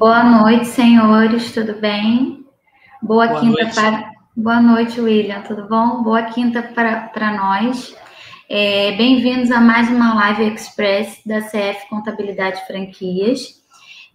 Boa noite, senhores, tudo bem? Boa, Boa quinta noite. para. Boa noite, William, tudo bom? Boa quinta para nós. É, Bem-vindos a mais uma Live Express da CF Contabilidade Franquias.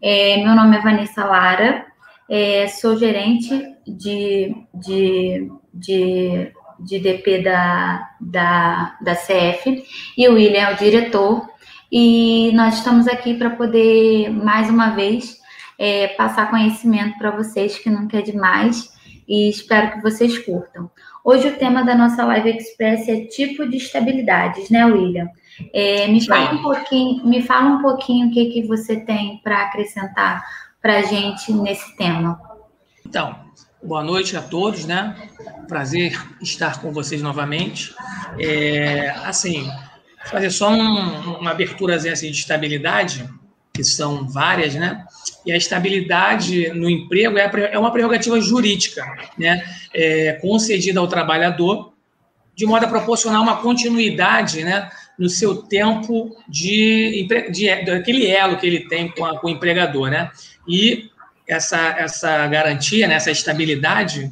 É, meu nome é Vanessa Lara, é, sou gerente de, de, de, de DP da, da, da CF e o William é o diretor. E nós estamos aqui para poder, mais uma vez, é, passar conhecimento para vocês, que não quer demais, e espero que vocês curtam. Hoje o tema da nossa Live Express é tipo de estabilidades, né, William? É, me fala um pouquinho, me fala um pouquinho o que, que você tem para acrescentar para a gente nesse tema. Então, boa noite a todos, né? Prazer estar com vocês novamente. É, assim, fazer só um, uma abertura assim, de estabilidade, que são várias, né? E a estabilidade no emprego é, é uma prerrogativa jurídica, né? É, concedida ao trabalhador, de modo a proporcionar uma continuidade, né? No seu tempo de, de daquele elo que ele tem com, a, com o empregador, né? E essa, essa garantia, né, essa estabilidade,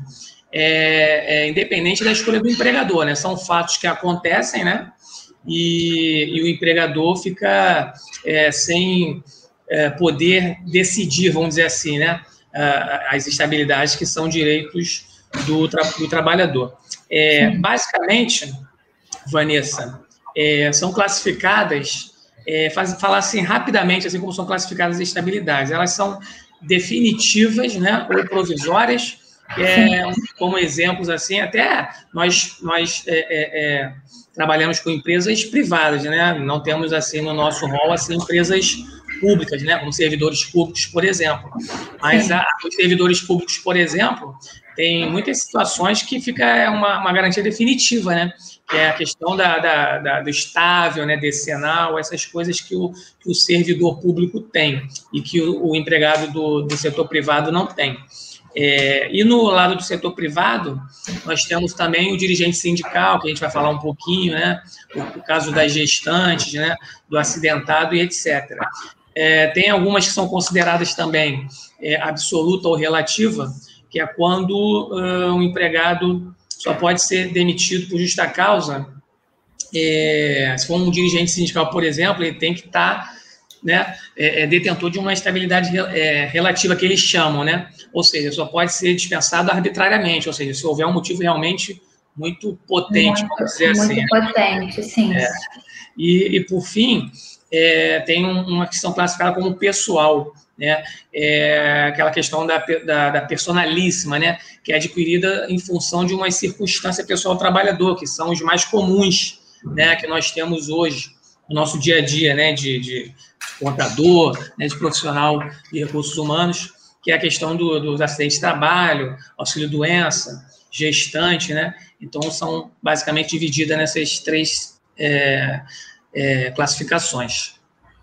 é, é, independente da escolha do empregador, né? São fatos que acontecem, né? E, e o empregador fica é, sem é, poder decidir, vamos dizer assim, né? as estabilidades que são direitos do, tra do trabalhador. É, basicamente, Vanessa, é, são classificadas, é, faz, falar assim rapidamente, assim como são classificadas as estabilidades, elas são definitivas, né, ou provisórias, é, como exemplos assim, até nós, nós é, é, é, trabalhamos com empresas privadas, né, não temos assim no nosso rol assim empresas públicas, né, como servidores públicos, por exemplo. Mas a, os servidores públicos, por exemplo, tem muitas situações que fica uma, uma garantia definitiva, né? Que é a questão da, da, da, do estável, né, decenal, essas coisas que o, que o servidor público tem e que o, o empregado do, do setor privado não tem. É, e no lado do setor privado, nós temos também o dirigente sindical, que a gente vai falar um pouquinho, né? O, o caso das gestantes, né? Do acidentado e etc. É, tem algumas que são consideradas também é, absoluta ou relativa, que é quando uh, um empregado só pode ser demitido por justa causa. É, se for um dirigente sindical, por exemplo, ele tem que estar tá, né, é, é, detentor de uma estabilidade é, relativa que eles chamam, né? Ou seja, só pode ser dispensado arbitrariamente, ou seja, se houver um motivo realmente muito potente, muito, vamos dizer muito assim. Muito né? potente, sim. É. E, e, por fim, é, tem uma questão classificada como pessoal, né? É aquela questão da, da, da, personalíssima, né? Que é adquirida em função de uma circunstância pessoal trabalhador, que são os mais comuns, né? Que nós temos hoje no nosso dia a dia, né? De, de contador, né? de profissional de recursos humanos, que é a questão do, dos acidentes de trabalho, auxílio-doença, gestante, né? Então, são basicamente divididas nessas três é, é, classificações.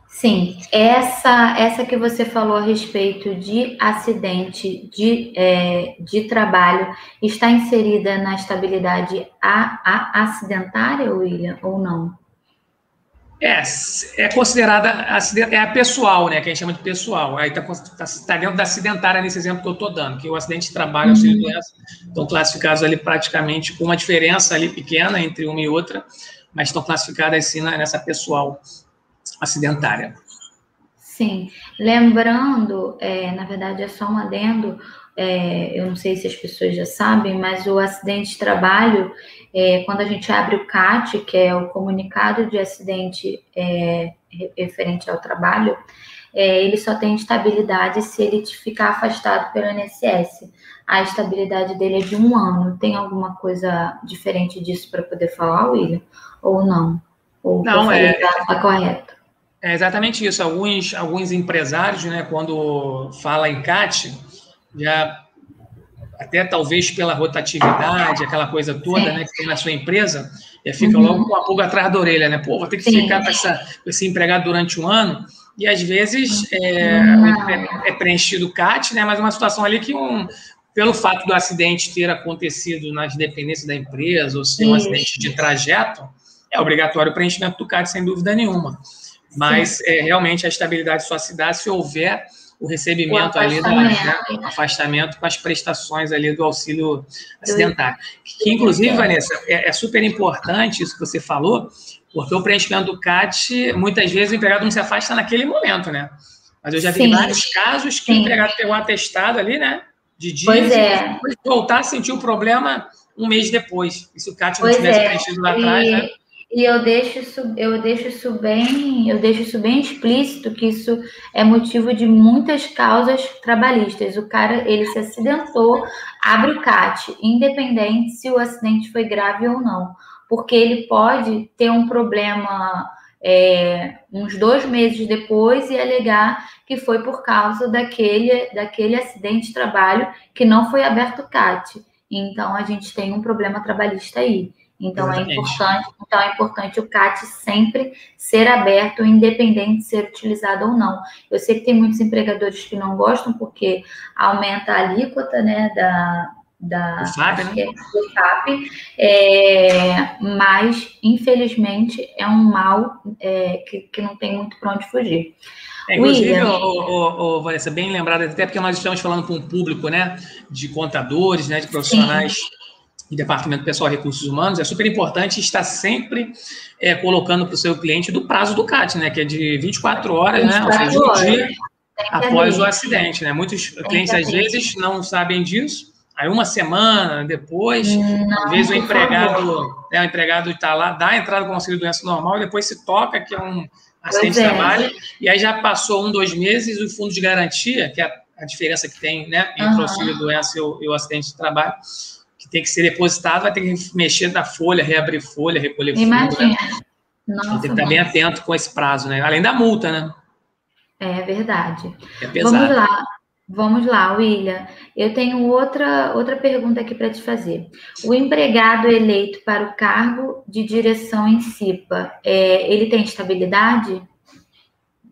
Sim, essa essa que você falou a respeito de acidente de, é, de trabalho está inserida na estabilidade a, a acidentária, William, ou não? É, é considerada é a pessoal, né? Que a gente chama de pessoal. Aí está tá, tá dentro da acidentária nesse exemplo que eu estou dando, que o acidente de trabalho e o auxílio doença estão classificados ali praticamente com uma diferença ali pequena entre uma e outra, mas estão classificadas assim nessa pessoal acidentária. Sim, lembrando, é, na verdade é só um adendo, é, eu não sei se as pessoas já sabem, mas o acidente de trabalho, é, quando a gente abre o CAT, que é o comunicado de acidente é, referente ao trabalho, é, ele só tem estabilidade se ele ficar afastado pelo INSS. A estabilidade dele é de um ano. Tem alguma coisa diferente disso para poder falar, William? Ou não? Ou não, é. Está correto? É exatamente isso. Alguns, alguns empresários, né, quando fala em CAT, já até talvez pela rotatividade, aquela coisa toda né, que tem na sua empresa, já fica uhum. logo com a pulga atrás da orelha, né? Pô, vou ter que Sim. ficar com, essa, com esse empregado durante um ano. E às vezes é, é, é preenchido o CAT, né? Mas uma situação ali que um, pelo fato do acidente ter acontecido nas dependências da empresa, ou ser um acidente de trajeto, é obrigatório o preenchimento do CAT, sem dúvida nenhuma. Mas é, realmente a estabilidade só se dá se houver o recebimento o ali, do, né, afastamento com as prestações ali do auxílio acidentário. Que, inclusive, Vanessa, é, é super importante isso que você falou, porque o preenchimento do CAT, muitas vezes o empregado não se afasta naquele momento, né? Mas eu já vi Sim. vários casos que Sim. o empregado pegou um atestado ali, né? De dias, pois é. e depois voltar a sentir o problema um mês depois. E se o CAT não tivesse é. preenchido lá atrás, e, né? E eu deixo isso, eu deixo isso bem, eu deixo isso bem explícito que isso é motivo de muitas causas trabalhistas. O cara, ele se acidentou, abre o CAT, independente se o acidente foi grave ou não, porque ele pode ter um problema é, uns dois meses depois e alegar que foi por causa daquele, daquele acidente de trabalho que não foi aberto o CAT. Então a gente tem um problema trabalhista aí. Então é importante, então é importante o CAT sempre ser aberto, independente de ser utilizado ou não. Eu sei que tem muitos empregadores que não gostam porque aumenta a alíquota, né, da da né? do FAP, é, mas infelizmente é um mal é, que, que não tem muito para onde fugir. É, inclusive, o, o, o, Vanessa, bem lembrado, até porque nós estamos falando com um público né, de contadores, né, de profissionais Sim e Departamento Pessoal e Recursos Humanos, é super importante estar sempre é, colocando para o seu cliente do prazo do CAT, né? Que é de 24 horas, 24 né? Ou seja, um dia após o acidente, né? Muitos clientes, às vezes, não sabem disso. Aí, uma semana depois, não, às vezes o empregado, né, o empregado está lá, dá a entrada com auxílio doença normal e depois se toca que é um acidente de é. trabalho. E aí já passou um, dois meses, o fundo de garantia, que é a diferença que tem né, entre uhum. o auxílio doença e o, e o acidente de trabalho, tem que ser depositado, vai ter que mexer na folha, reabrir folha, recolher Imagina. folha. Imagina. Né? Tem que estar bem atento com esse prazo, né? Além da multa, né? É verdade. É pesado. Vamos lá. Vamos lá, William. Eu tenho outra, outra pergunta aqui para te fazer. O empregado eleito para o cargo de direção em CIPA, é, ele tem estabilidade?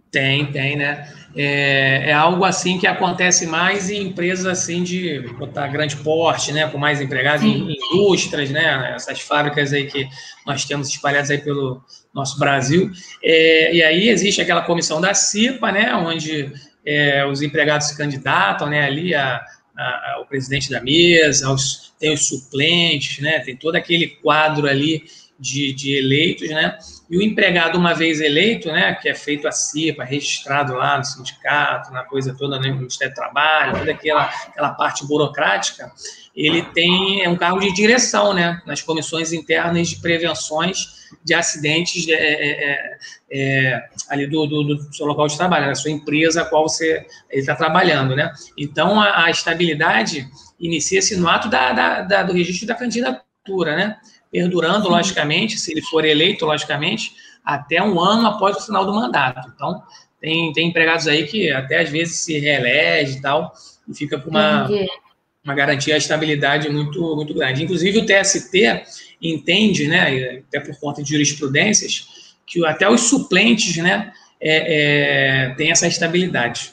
Tem, tem, né? É, é, algo assim que acontece mais em empresas assim de botar grande porte, né? Com mais empregados, em indústrias, né? Essas fábricas aí que nós temos espalhadas aí pelo nosso Brasil. É, e aí existe aquela comissão da CIPA, né? Onde é, os empregados se candidatam, né? Ali a, a, ao presidente da mesa, aos, tem os suplentes, né? Tem todo aquele quadro ali de, de, eleitos, né? E o empregado, uma vez eleito, né, que é feito a CIPA, registrado lá no sindicato, na coisa toda, né, no Ministério do Trabalho, toda aquela, aquela parte burocrática, ele tem é um cargo de direção, né, nas comissões internas de prevenções de acidentes é, é, é, é ali do, do, do, seu local de trabalho, da sua empresa a qual você está trabalhando, né? Então, a, a estabilidade inicia-se no ato da, da, da, do registro da candidatura, né? Perdurando, logicamente, se ele for eleito, logicamente, até um ano após o final do mandato. Então, tem, tem empregados aí que até às vezes se reelege e tal, e fica com uma, uma garantia de estabilidade muito, muito grande. Inclusive, o TST entende, né, até por conta de jurisprudências, que até os suplentes né, é, é, têm essa estabilidade.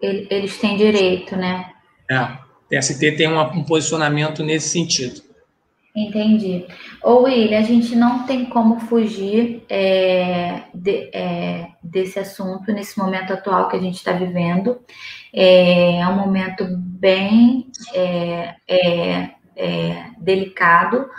Eles têm direito, né? É, o TST tem um, um posicionamento nesse sentido. Entendi. Ô, William, a gente não tem como fugir é, de, é, desse assunto nesse momento atual que a gente está vivendo. É, é, um momento bem é, é, é, delicado.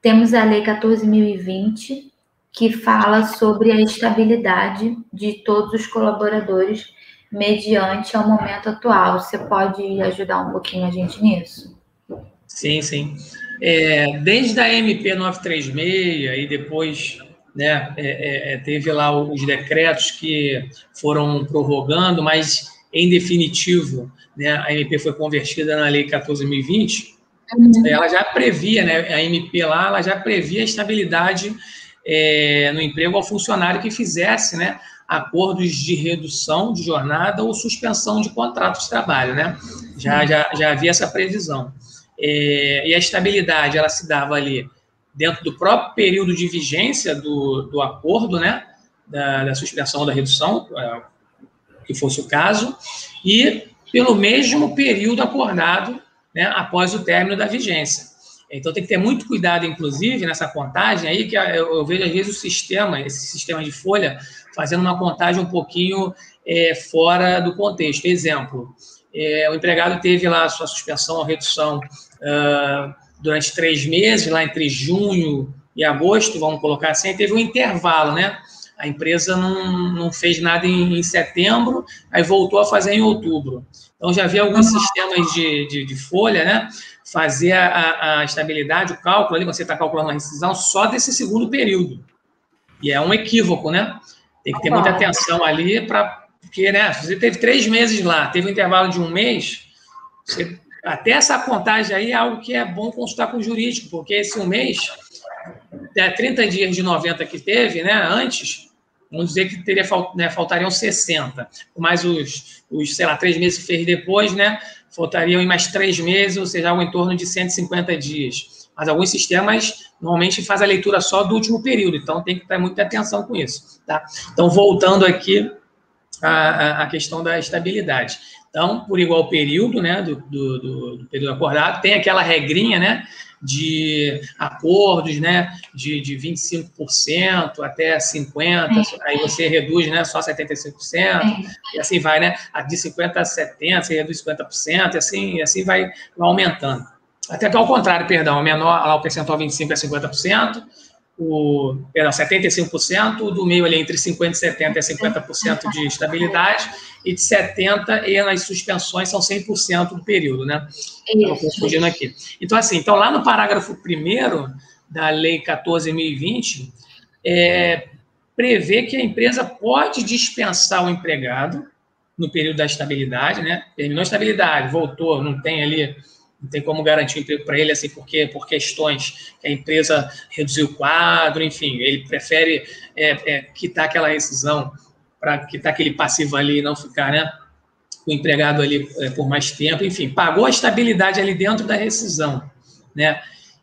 temos a Lei 14.020, que fala sobre a estabilidade de todos os colaboradores mediante ao momento atual. Você pode ajudar um pouquinho a gente nisso? Sim, sim. É, desde a MP 936 e depois né, é, é, é, teve lá os decretos que foram prorrogando, mas em definitivo né, a MP foi convertida na Lei 14.020, uhum. ela já previa, né, a MP lá, ela já previa a estabilidade é, no emprego ao funcionário que fizesse né, acordos de redução de jornada ou suspensão de contrato de trabalho. Né? Já, já, já havia essa previsão. É, e a estabilidade ela se dava ali dentro do próprio período de vigência do, do acordo, né, da, da suspensão ou da redução, é, que fosse o caso, e pelo mesmo período acordado né, após o término da vigência. Então tem que ter muito cuidado, inclusive, nessa contagem aí, que eu, vejo às vezes o sistema, esse sistema de folha, fazendo uma contagem um pouquinho é, fora do contexto. Exemplo, é, o empregado teve lá a sua suspensão ou redução uh, durante três meses, lá entre junho e agosto, vamos colocar assim, teve um intervalo, né? A empresa não, não fez nada em, em setembro, aí voltou a fazer em outubro. Então, já vi alguns sistemas de, de, de, folha, né? Fazer a, a, estabilidade, o cálculo ali, você está calculando a rescisão só desse segundo período. E é um equívoco, né? Tem que ter muita atenção ali para. Porque, né? Você teve três meses lá, teve um intervalo de um mês, você, até essa contagem aí é algo que é bom consultar com o jurídico, porque esse um mês, é 30 dias de 90 que teve, né? Antes, vamos dizer que teria, né, faltariam 60, mais os, os, sei lá, três meses que fez depois, né? Faltariam mais três meses, ou seja, algo em torno de 150 dias. Mas alguns sistemas normalmente faz a leitura só do último período, então tem que ter muita atenção com isso. Tá? Então, voltando aqui à, à questão da estabilidade. Então, por igual período, né, do, do, do, do período acordado, tem aquela regrinha, né, de acordos, né, de, de 25% até 50%, aí você reduz, né, só 75%, e assim vai, né, de 50% a 70%, você reduz 50%, e assim, e assim vai, vai aumentando. Até que ao contrário, perdão, menor, o percentual 25% a 50%, o, perdão, 75%, o do meio ali entre 50% e 70% é 50% de estabilidade, e de 70% e nas suspensões são 100% do período, né? Estou confundindo aqui. Então, assim, então lá no parágrafo 1 da Lei 14.020, é, prevê que a empresa pode dispensar o empregado no período da estabilidade, né? Terminou a estabilidade, voltou, não tem ali não tem como garantir um emprego para ele, assim, porque por questões que a empresa reduziu o quadro, enfim, ele prefere é, é, quitar aquela rescisão para quitar aquele passivo ali e não ficar, né, o empregado ali é, por mais tempo, enfim, pagou a estabilidade ali dentro da rescisão, né,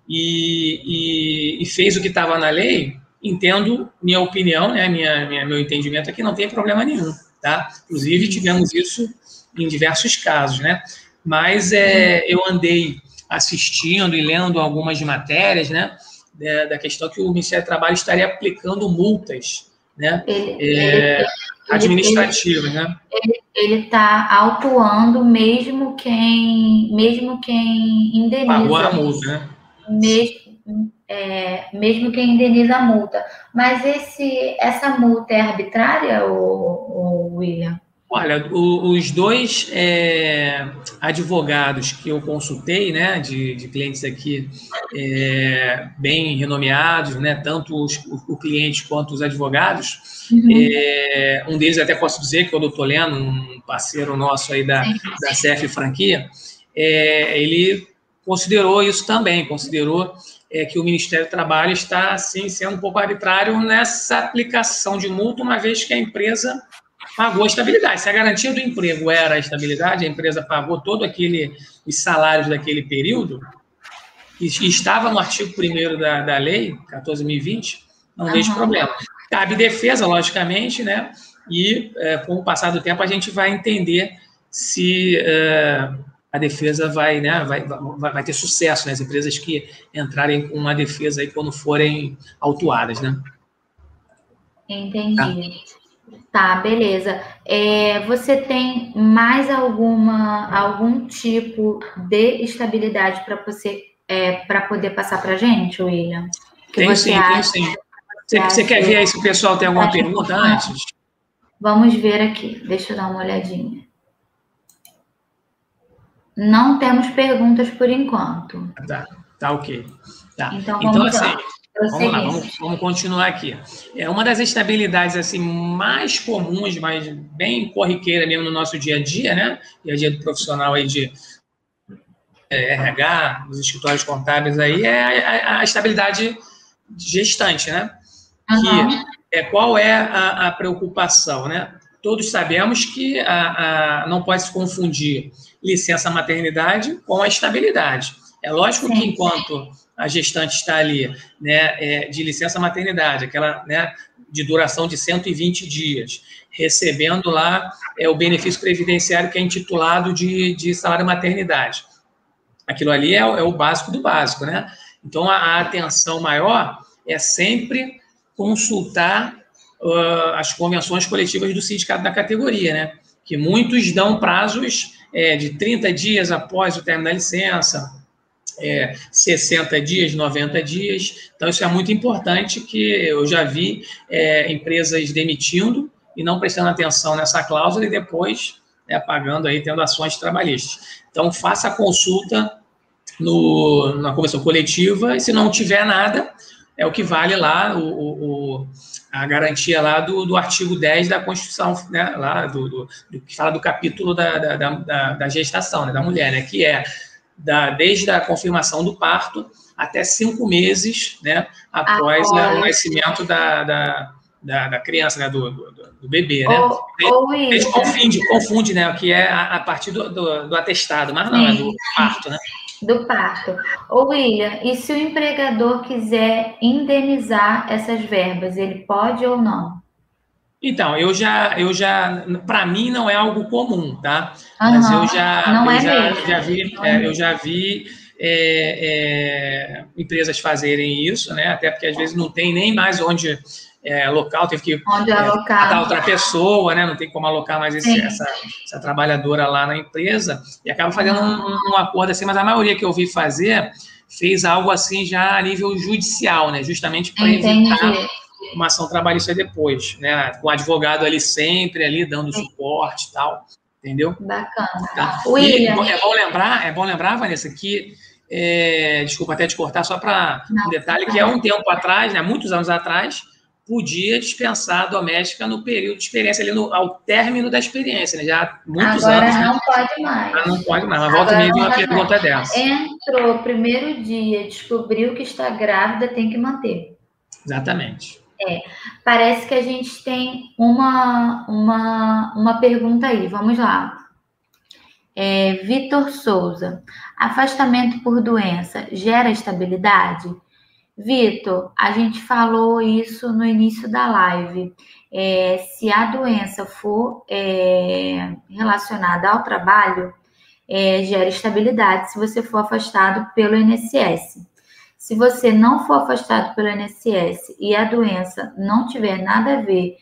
e, e, e fez o que estava na lei, entendo, minha opinião, né, minha, minha, meu entendimento é que não tem problema nenhum, tá? Inclusive, tivemos isso em diversos casos, né? Mas é, eu andei assistindo e lendo algumas matérias, né, da questão que o Ministério do Trabalho estaria aplicando multas, né, ele, é, ele, administrativas, ele, né. Ele está autuando mesmo quem, mesmo quem indeniza. Pagou a multa, né. Mesmo, é, mesmo quem indeniza a multa. Mas esse, essa multa é arbitrária, o, William? Olha, o, os dois é, advogados que eu consultei, né, de, de clientes aqui é, bem renomeados, né, tanto os, o, o, cliente quanto os advogados, uhum. é, um deles até posso dizer que é o doutor Leno, um parceiro nosso aí da, da CF Franquia, é, ele considerou isso também, considerou é, que o Ministério do Trabalho está, assim, sendo um pouco arbitrário nessa aplicação de multa, uma vez que a empresa pagou a estabilidade. Se a garantia do emprego era a estabilidade, a empresa pagou todo aquele os salários daquele período e estava no artigo 1 da, da lei 14.020, não uhum. vejo problema. Cabe defesa, logicamente, né? E é, com o passar do tempo a gente vai entender se é, a defesa vai, né, vai, vai, vai, ter sucesso, né? As empresas que entrarem com uma defesa aí quando forem autuadas, né? Entendi. Tá. Tá, beleza. É, você tem mais alguma algum tipo de estabilidade para você é, para poder passar para gente, William? Que tem sim, tem sim. Você, você quer ver aí se o pessoal tem alguma pergunta antes? Vamos ver aqui. Deixa eu dar uma olhadinha. Não temos perguntas por enquanto. Tá, tá ok. Tá. Então, então vamos então, assim, Vamos lá, vamos, vamos, continuar aqui. É uma das estabilidades assim mais comuns, mas bem corriqueira mesmo no nosso dia a dia, né? Dia a dia do profissional aí de é, RH, dos escritórios contábeis aí, é a, a estabilidade gestante, né? Uhum. Que é qual é a, a, preocupação, né? Todos sabemos que a, a, não pode se confundir licença maternidade com a estabilidade. É lógico que enquanto a gestante está ali, né, é, de licença maternidade, aquela, né, de duração de 120 dias, recebendo lá é, o benefício previdenciário que é intitulado de, de salário maternidade. Aquilo ali é, é o básico do básico, né? Então, a, a, atenção maior é sempre consultar uh, as convenções coletivas do sindicato da categoria, né? Que muitos dão prazos é, de 30 dias após o término da licença, é, 60 dias, 90 dias. Então, isso é muito importante, que eu já vi é, empresas demitindo e não prestando atenção nessa cláusula e depois é, pagando aí, tendo ações trabalhistas. Então, faça a consulta no, na convenção coletiva e se não tiver nada, é o que vale lá o, o a garantia lá do, do artigo 10 da Constituição, né, lá do, do, do que fala do capítulo da, da, da, da gestação, né, da mulher, né, que é da, desde a confirmação do parto até cinco meses né, após o nascimento da, da, da, da, criança, né, do, do, do bebê, né? Ou, a gente confunde, confunde, né, o que é a, a partir do, do, do atestado, mas não, sim, é do parto, né? Do parto. Ô, William, e se o empregador quiser indenizar essas verbas, ele pode ou não? Então, eu já, eu já, para mim não é algo comum, tá? Uhum, Mas eu já, não eu é já, mesmo. já vi, é, eu já vi é, é, empresas fazerem isso, né? Até porque às vezes não tem nem mais onde é, local, teve que onde alocar outra pessoa, né? Não tem como alocar mais esse, essa, essa, trabalhadora lá na empresa e acaba fazendo um, um acordo assim. Mas a maioria que eu vi fazer fez algo assim já a nível judicial, né? Justamente para evitar uma ação trabalhista depois, né? Com o advogado ali sempre, ali dando suporte e tal, entendeu? Bacana. Tá? E é bom lembrar, é bom lembrar, Vanessa, que é, desculpa até te cortar, só para um detalhe, que é um tempo atrás, né, muitos anos atrás, podia dispensar a doméstica no período de experiência, ali no, ao término da experiência, né? Já muitos Agora anos. não né? pode mais. Ah, não pode mais. Mas volta meio uma pergunta dessa. Entrou primeiro dia, descobriu que está grávida, tem que manter. Exatamente. É, parece que a gente tem uma, uma, uma pergunta aí. Vamos lá. É, Vitor Souza. Afastamento por doença gera estabilidade? Vitor, a gente falou isso no início da live. É, se a doença for é, relacionada ao trabalho, é, gera estabilidade se você for afastado pelo INSS. Se você não for afastado pelo INSS e a doença não tiver nada a ver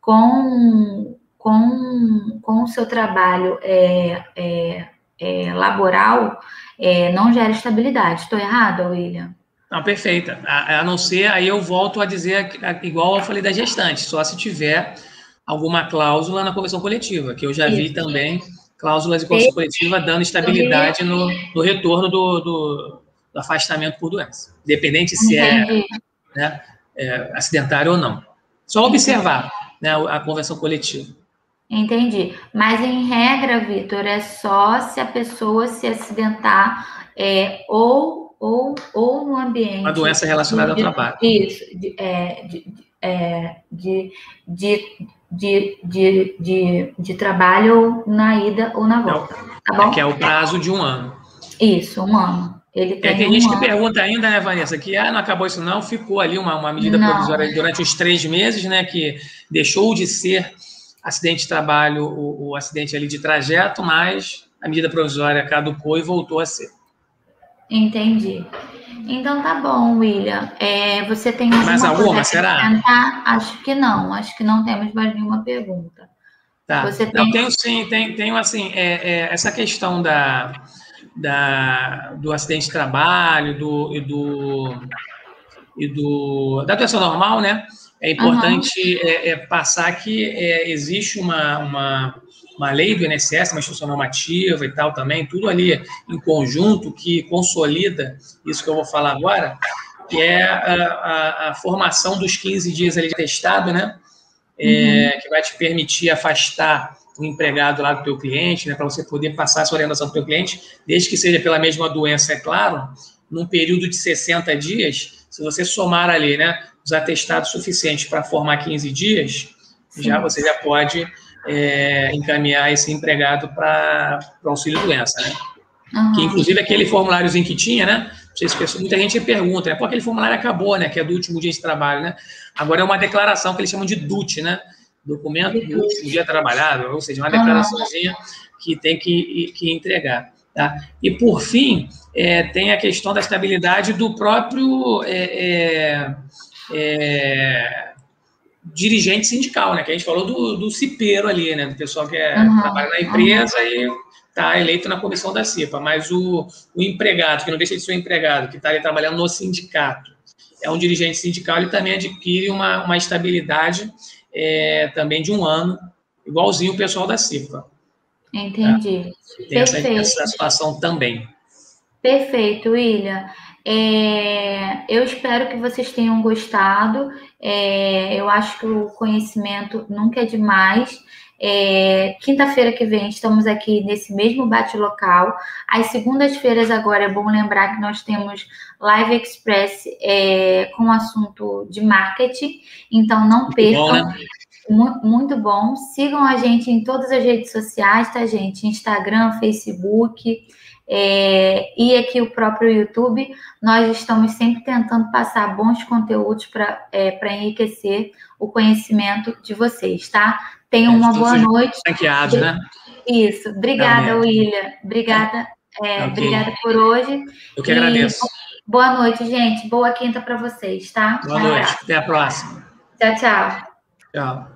com, com, com o seu trabalho é, é, é, laboral, é, não gera estabilidade. Estou errada, William? Não, perfeita. A, a, não ser, aí eu volto a dizer, igual eu falei da gestante, só se tiver alguma cláusula na convenção coletiva, que eu já Isso. vi também cláusulas de convenção coletiva dando estabilidade no, no retorno do, do, do afastamento por doença, independente se é, né, é, acidentário ou não. Só observar né, a convenção coletiva. Entendi. Mas, em regra, Vitor, é só se a pessoa se acidentar é, ou, ou, ou no ambiente. Uma doença relacionada de, ao trabalho. Isso, de, é, de, é, de, de, de, de, de, de, trabalho na ida ou na volta. Tá bom? É que é o prazo de um ano. Isso, um ano. Ele tem, é, tem gente que pergunta ainda, né, Vanessa, que ah, não acabou isso não, ficou ali uma, uma medida não. provisória durante os três meses, né, que deixou de ser acidente de trabalho, o, o, acidente ali de trajeto, mas a medida provisória caducou e voltou a ser. Entendi. Então tá bom, William. É, você tem mais alguma? Será? Acho que não. Acho que não temos mais nenhuma pergunta. Tá. Você tem... Não, tenho sim, tenho, tenho assim, é, é, essa questão da da, do acidente de trabalho do, e, do, e do, da doença normal, né? É importante uhum. é, é, passar que é, existe uma, uma, uma lei do INSS, uma instrução normativa e tal também, tudo ali em conjunto que consolida isso que eu vou falar agora, que é a, a, a formação dos 15 dias ali de testado, né? É, uhum. Que vai te permitir afastar o empregado lá do teu cliente, né, para você poder passar essa orientação para o teu cliente, desde que seja pela mesma doença, é claro, num período de 60 dias, se você somar ali, né, os atestados suficientes para formar 15 dias, Sim. já você já pode é, encaminhar esse empregado para o auxílio doença, né? Uhum. Que inclusive aquele formuláriozinho que tinha, né? muita gente pergunta, né? Pô, aquele formulário acabou, né? Que é do último dia de trabalho, né? Agora é uma declaração que eles chamam de DUT, né? Documento do último dia trabalhado, ou seja, uma declaraçãozinha que tem que, que entregar. Tá? E, por fim, é, tem a questão da estabilidade do próprio. É, é, é dirigente sindical, né? Que a gente falou do, do cipeiro ali, né? Do pessoal que uhum. trabalha na empresa uhum. e está eleito na comissão da CIPA. Mas o, o empregado, que não deixa de ser um empregado, que está ali trabalhando no sindicato, é um dirigente sindical, ele também adquire uma, uma estabilidade é, também de um ano, igualzinho o pessoal da CIPA. Entendi. Né? Tem essa, essa situação também. Perfeito, William. É, eu espero que vocês tenham gostado. É, eu acho que o conhecimento nunca é demais. É, Quinta-feira que vem estamos aqui nesse mesmo bate-local. Às segundas-feiras, agora é bom lembrar que nós temos Live Express é, com assunto de marketing. Então não percam. Bom, né? Muito bom. Sigam a gente em todas as redes sociais, tá, gente? Instagram, Facebook é, e aqui o próprio YouTube, nós estamos sempre tentando passar bons conteúdos para é, enriquecer o conhecimento de vocês, tá? Tenham é, uma boa noite. Franqueados, né? Isso. Obrigada, Amém. William. Obrigada, é, okay. obrigada por hoje. Eu que agradeço. Boa noite, gente. Boa quinta para vocês, tá? Boa noite. Até a próxima. Tchau, tchau. Tchau.